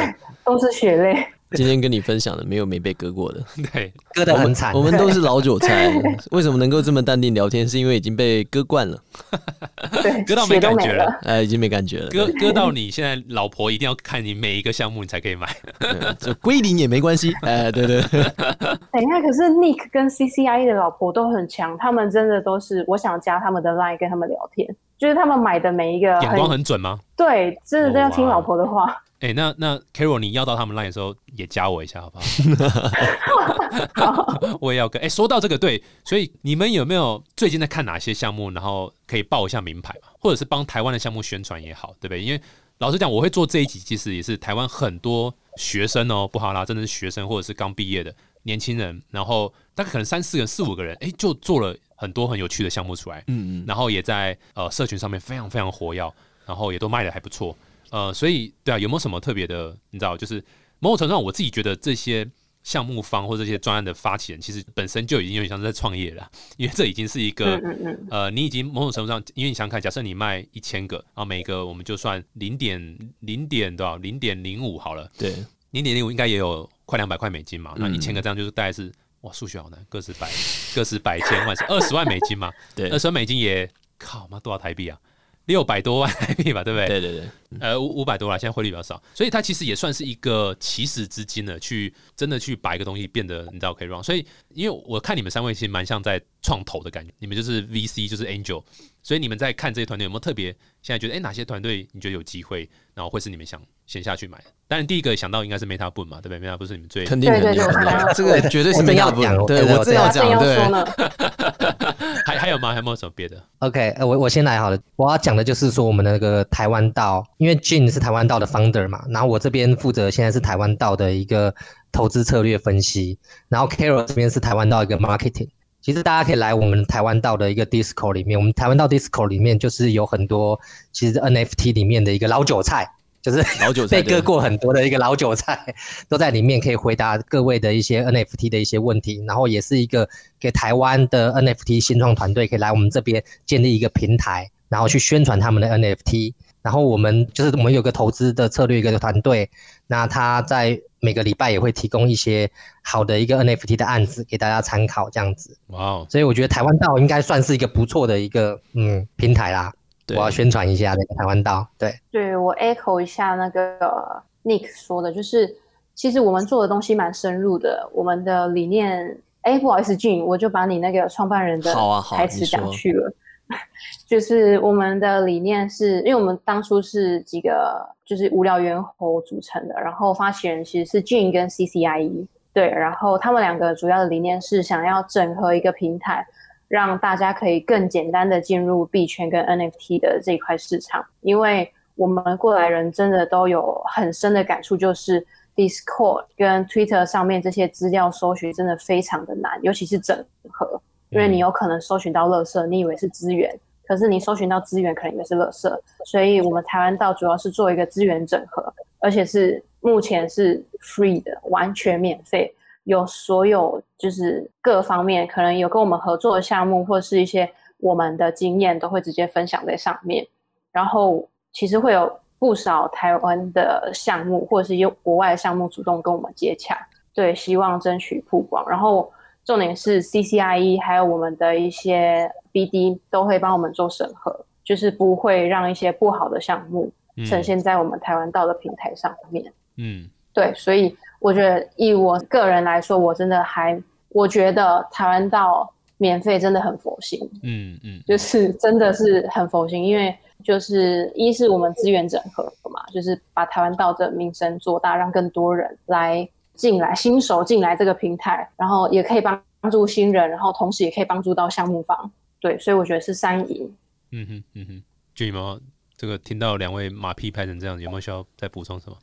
都是血泪。今天跟你分享的没有没被割过的，对，割的很惨我。们都是老韭菜。为什么能够这么淡定聊天？是因为已经被割惯了，对，割到没感觉了了。哎，已经没感觉了。割割到你现在老婆一定要看你每一个项目，你才可以买。归零也没关系。哎，对对对，等一下，可是 Nick 跟 CCI 的老婆都很强，他们真的都是我想加他们的 line 跟他们聊天，就是他们买的每一个眼光很准吗？对，真的都要听老婆的话。哎、那那 Carol，你要到他们 line 的时候也加我一下好不好？我也要跟。哎、说到这个，对，所以你们有没有最近在看哪些项目，然后可以报一下名牌嘛，或者是帮台湾的项目宣传也好，对不对？因为老实讲，我会做这一集，其实也是台湾很多学生哦，不好啦，真的是学生或者是刚毕业的年轻人，然后大概可能三四个人、四五个人，哎、就做了很多很有趣的项目出来。嗯嗯，然后也在呃社群上面非常非常活跃，然后也都卖的还不错。呃，所以对啊，有没有什么特别的？你知道，就是某种程度上，我自己觉得这些项目方或这些专案的发起人，其实本身就已经有点像是在创业了啦，因为这已经是一个嗯嗯嗯，呃，你已经某种程度上，因为你想想看，假设你卖一千个，然后每个我们就算零点零点多少，零点零五好了，对，零点零五应该也有快两百块美金嘛，那嗯一千个这样就是大概是哇，数学好难，个十百，个十百千万是二十万美金嘛，对二十万美金也靠妈多少台币啊？六百多万台币吧，对不对？对对对，呃五五百多啦，现在汇率比较少，所以它其实也算是一个起始资金了，去真的去把一个东西变得你知道可以 run。所以因为我看你们三位其实蛮像在创投的感觉，你们就是 VC 就是 Angel，所以你们在看这些团队有没有特别现在觉得哎哪些团队你觉得有机会，然后会是你们想先下去买？当然第一个想到应该是 Meta Boom 嘛，对不对？Meta 不是你们最肯定肯定，这个绝对是没要讲，对我正要讲，对。还还有吗？还有没有什么别的？OK，呃，我我先来好了。我要讲的就是说，我们的那个台湾道，因为 Jin 是台湾道的 founder 嘛，然后我这边负责现在是台湾道的一个投资策略分析，然后 Carol 这边是台湾道一个 marketing。其实大家可以来我们台湾道的一个 Discord 里面，我们台湾道 Discord 里面就是有很多其实 NFT 里面的一个老韭菜。就是老韭菜 被割过很多的一个老韭菜，都在里面可以回答各位的一些 NFT 的一些问题，然后也是一个给台湾的 NFT 新创团队可以来我们这边建立一个平台，然后去宣传他们的 NFT。然后我们就是我们有个投资的策略一个团队，那他在每个礼拜也会提供一些好的一个 NFT 的案子给大家参考，这样子。哇哦，所以我觉得台湾道应该算是一个不错的一个嗯平台啦。我要宣传一下那个台湾道，对，对我 echo 一下那个 Nick 说的，就是其实我们做的东西蛮深入的，我们的理念，哎，不好意思俊，我就把你那个创办人的台词讲去了，就是我们的理念是，因为我们当初是几个就是无聊猿猴组成的，然后发起人其实是俊跟 CCIE，对，然后他们两个主要的理念是想要整合一个平台。让大家可以更简单的进入币圈跟 NFT 的这一块市场，因为我们过来人真的都有很深的感触，就是 Discord 跟 Twitter 上面这些资料搜寻真的非常的难，尤其是整合，因为你有可能搜寻到垃圾，你以为是资源，可是你搜寻到资源可能以为是垃圾，所以我们台湾道主要是做一个资源整合，而且是目前是 free 的，完全免费。有所有就是各方面可能有跟我们合作的项目，或是一些我们的经验，都会直接分享在上面。然后其实会有不少台湾的项目，或者是有国外的项目主动跟我们接洽，对，希望争取曝光。然后重点是 CCIE 还有我们的一些 BD 都会帮我们做审核，就是不会让一些不好的项目呈现在我们台湾道的平台上面。嗯，对，所以。我觉得以我个人来说，我真的还，我觉得台湾道免费真的很佛心，嗯嗯，就是真的是很佛心，因为就是一是我们资源整合嘛，就是把台湾道的名声做大，让更多人来进来，新手进来这个平台，然后也可以帮助新人，然后同时也可以帮助到项目方，对，所以我觉得是三赢。嗯哼嗯哼，俊毛。这个听到两位马屁拍成这样，有没有需要再补充什么？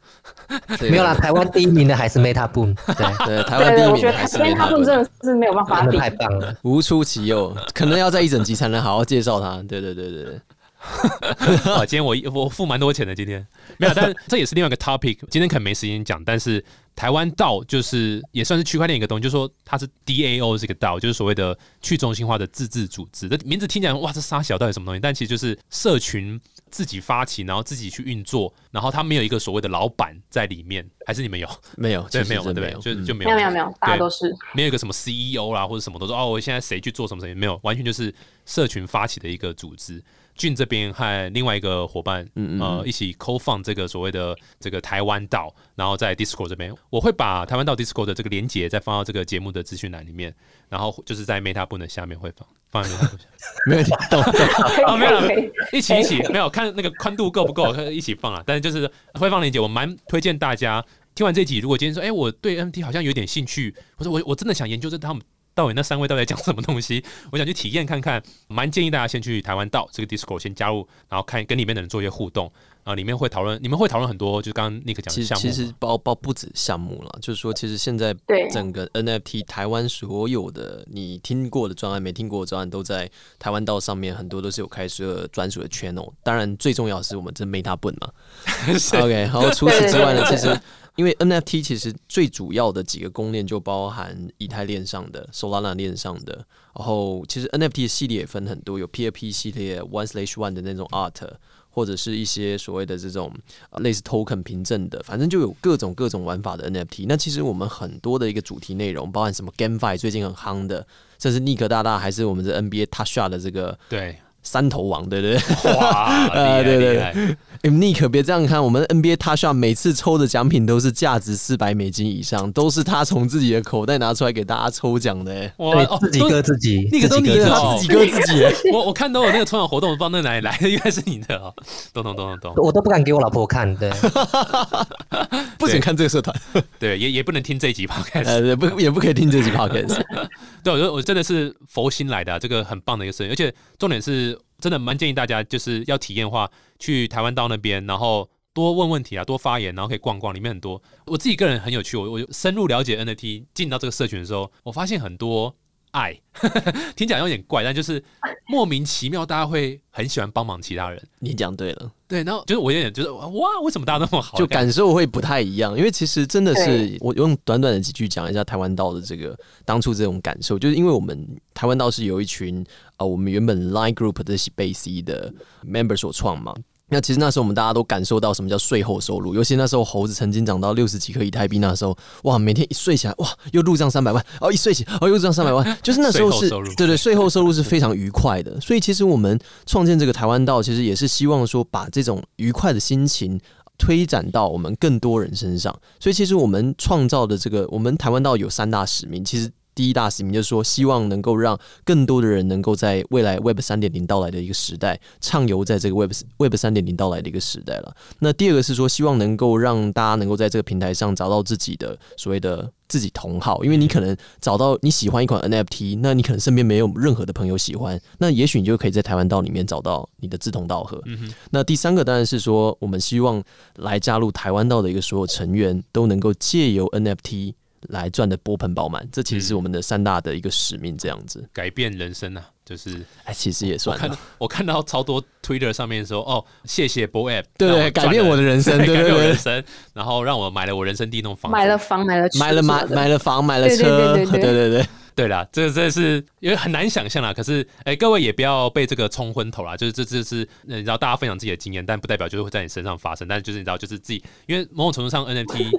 没有啦，台湾第一名的还是 Meta Boom。对 对，台湾第一名还是 Meta Boom，真的是没有办法比，太棒了，无出其右，可能要在一整集才能好好介绍他。对对对对对。啊，今天我我付蛮多钱的，今天没有，但是 这也是另外一个 topic，今天可能没时间讲，但是。台湾道就是也算是区块链一个东西，就是说它是 DAO 这个道，就是所谓的去中心化的自治组织。这名字听起来哇，这沙小到底什么东西？但其实就是社群自己发起，然后自己去运作，然后它没有一个所谓的老板在里面，还是你们有？没有，对，没有，对不对？就就没有，没有，没有，大家都是没有一个什么 CEO 啦，或者什么都说哦，我现在谁去做什么什么？没有，完全就是社群发起的一个组织。俊这边和另外一个伙伴，呃，一起 co 放这个所谓的这个台湾岛，然后在 Discord 这边，我会把台湾岛 Discord 的这个连接再放到这个节目的资讯栏里面，然后就是在 Meta 部的下面会放，放在 Meta 部下，没问题，啊，没有，一起一起，没有看那个宽度够不够，一起放啊，但是就是会放链接，我蛮推荐大家听完这集，如果今天说，哎，我对 MT 好像有点兴趣，或者我我真的想研究这他们。到底那三位到底在讲什么东西？我想去体验看看，蛮建议大家先去台湾道这个 Discord 先加入，然后看跟里面的人做一些互动啊。里面会讨论，你们会讨论很多，就是刚刚 Nick 讲的项目。其实包包不止项目了，就是说，其实现在整个 NFT 台湾所有的你听过的专案、没听过的专案，都在台湾道上面，很多都是有开设专属的 channel。当然，最重要的是我们这 Meta 本嘛。OK，好，除此之外呢，其实。因为 NFT 其实最主要的几个公链就包含以太链上的、Solana 链上的，然后其实 NFT 的系列也分很多，有 PFP 系列、One Slash One 的那种 Art，或者是一些所谓的这种类似 Token 凭证的，反正就有各种各种玩法的 NFT。那其实我们很多的一个主题内容，包含什么 GameFi 最近很夯的，甚至尼克大大还是我们的 NBA Tasha 的这个对。三头王，对不对？哇，呃对对厉害厉害。哎你可别这样看，我们 NBA 他 shop 每次抽的奖品都是价值四百美金以上，都是他从自己的口袋拿出来给大家抽奖的。哇哦自己都割自己，那个都你的自己割自己，哎 我我看到我那个抽奖活动，我不知道那哪里？来的，原来是你的哦，懂懂懂懂懂，我都不敢给我老婆看，对，不准看这个社团，对，也也不能听这一集 podcast，呃，不也不可以听这集 podcast。对，我觉得我真的是佛心来的、这个很棒的一个事情，而且重点是真的蛮建议大家，就是要体验的话，去台湾道那边，然后多问问题啊，多发言，然后可以逛逛，里面很多。我自己个人很有趣，我我深入了解 NFT，进到这个社群的时候，我发现很多爱，听起来有点怪，但就是莫名其妙，大家会很喜欢帮忙其他人。你讲对了，对，然后就是我有点觉得哇，为什么大家那么好？就感受会不太一样，因为其实真的是我用短短的几句讲一下台湾道的这个当初这种感受，就是因为我们台湾道是有一群呃我们原本 Line Group 的贝 C 的 member 所创嘛。那其实那时候我们大家都感受到什么叫税后收入，尤其那时候猴子曾经涨到六十几颗以太币，那时候哇，每天一睡起来哇，又入账三百万，哦，一睡起哦，又入账三百万，就是那时候是 对对，税后收入是非常愉快的。所以其实我们创建这个台湾道，其实也是希望说把这种愉快的心情推展到我们更多人身上。所以其实我们创造的这个，我们台湾道有三大使命，其实。第一大使命就是说，希望能够让更多的人能够在未来 Web 三点零到来的一个时代，畅游在这个 Web Web 三点零到来的一个时代了。那第二个是说，希望能够让大家能够在这个平台上找到自己的所谓的自己同好，因为你可能找到你喜欢一款 NFT，那你可能身边没有任何的朋友喜欢，那也许你就可以在台湾道里面找到你的志同道合。那第三个当然是说，我们希望来加入台湾道的一个所有成员都能够借由 NFT 来赚的波盆饱满，这其实是我们的三大的一个使命，这样子。改变人生啊，就是哎，其实也算了看到。我看到超多 Twitter 上面说，哦，谢谢 Bo App，对对改变我的人生 对对对改变我人生，然后让我买了我人生第一栋房子，买了房，买了买了买买了房，买了对对车，对对对对对对，对啦，这个真的是因为很难想象啦。可是，哎、各位也不要被这个冲昏头啦。就是这这是呃你知道，大家分享自己的经验，但不代表就是会在你身上发生。但是就是你知道，就是自己，因为某种程度上 NFT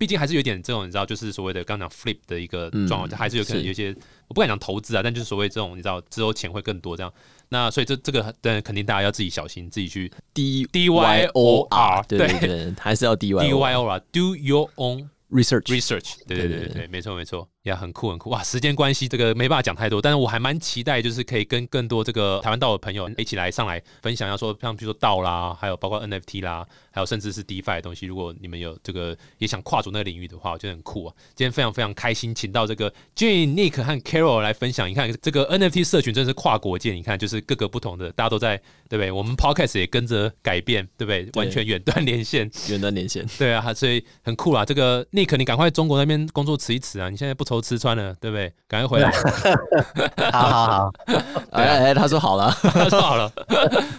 毕竟还是有点这种你知道，就是所谓的刚刚讲 flip 的一个状况，嗯还是有可能有一些我不敢讲投资啊，但就是所谓这种你知道之后钱会更多这样。那所以这这个但肯定大家要自己小心，自己去 D D Y O R 对。对对，还是要 D Y D Y O R do your own research research，对对对对。对，没错没错，呀，很酷很酷哇！时间关系，这个没办法讲太多，但是我还蛮期待，就是可以跟更多这个台湾道的朋友一起来上来分享，要说像比如说道啦，还有包括 NFT 啦，还有甚至是 DeFi 的东西。如果你们有这个也想跨足那个领域的话，我觉得很酷啊！今天非常非常开心，请到这个 Jane、Nick 和 Carol 来分享。你看这个 NFT 社群真是跨国界，你看就是各个不同的，大家都在，对不对？我们 Podcast 也跟着改变，对不对？完全远端连线。远端连线。对啊，所以很酷啦。这个 Nick，你赶快中国那边工作辞一辞啊！你现在不愁吃穿了，对不对？赶快回来。好 好好，哎哎，他说好了，他说好了，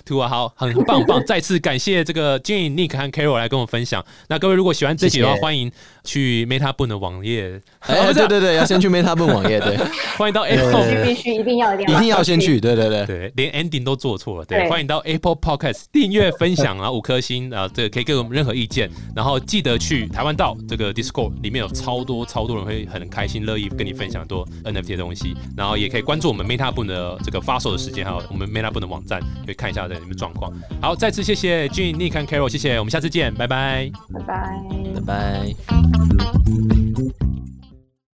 图啊，好，很棒很棒。再次感谢这个 Jane、Nick 和 Carol 来跟我分享。那各位如果喜欢这集的话，欢迎去 Meta Boon 的网页，哎，不是啊对对对，要先去 Meta 问网页，对，欢迎到 Apple 须必须一定要一定要一定要先去，对对对。对，连 ending 都做错了。对，对欢迎到 Apple Podcast 订阅、分享啊，五颗星啊，这个可以给我们任何意见。然后记得去台湾道这个 Discord 里面有超多超多人会很开心乐意跟你分享多 NFT 的东西。然后也可以关注我们 Meta Boon 的这个发售的时间，还有我们 Meta Boon 的网站，可以看一下在里面状况。好，再次谢谢 Jane、Nick 和 Carol，谢谢，我们下次见，拜拜。拜拜。拜拜。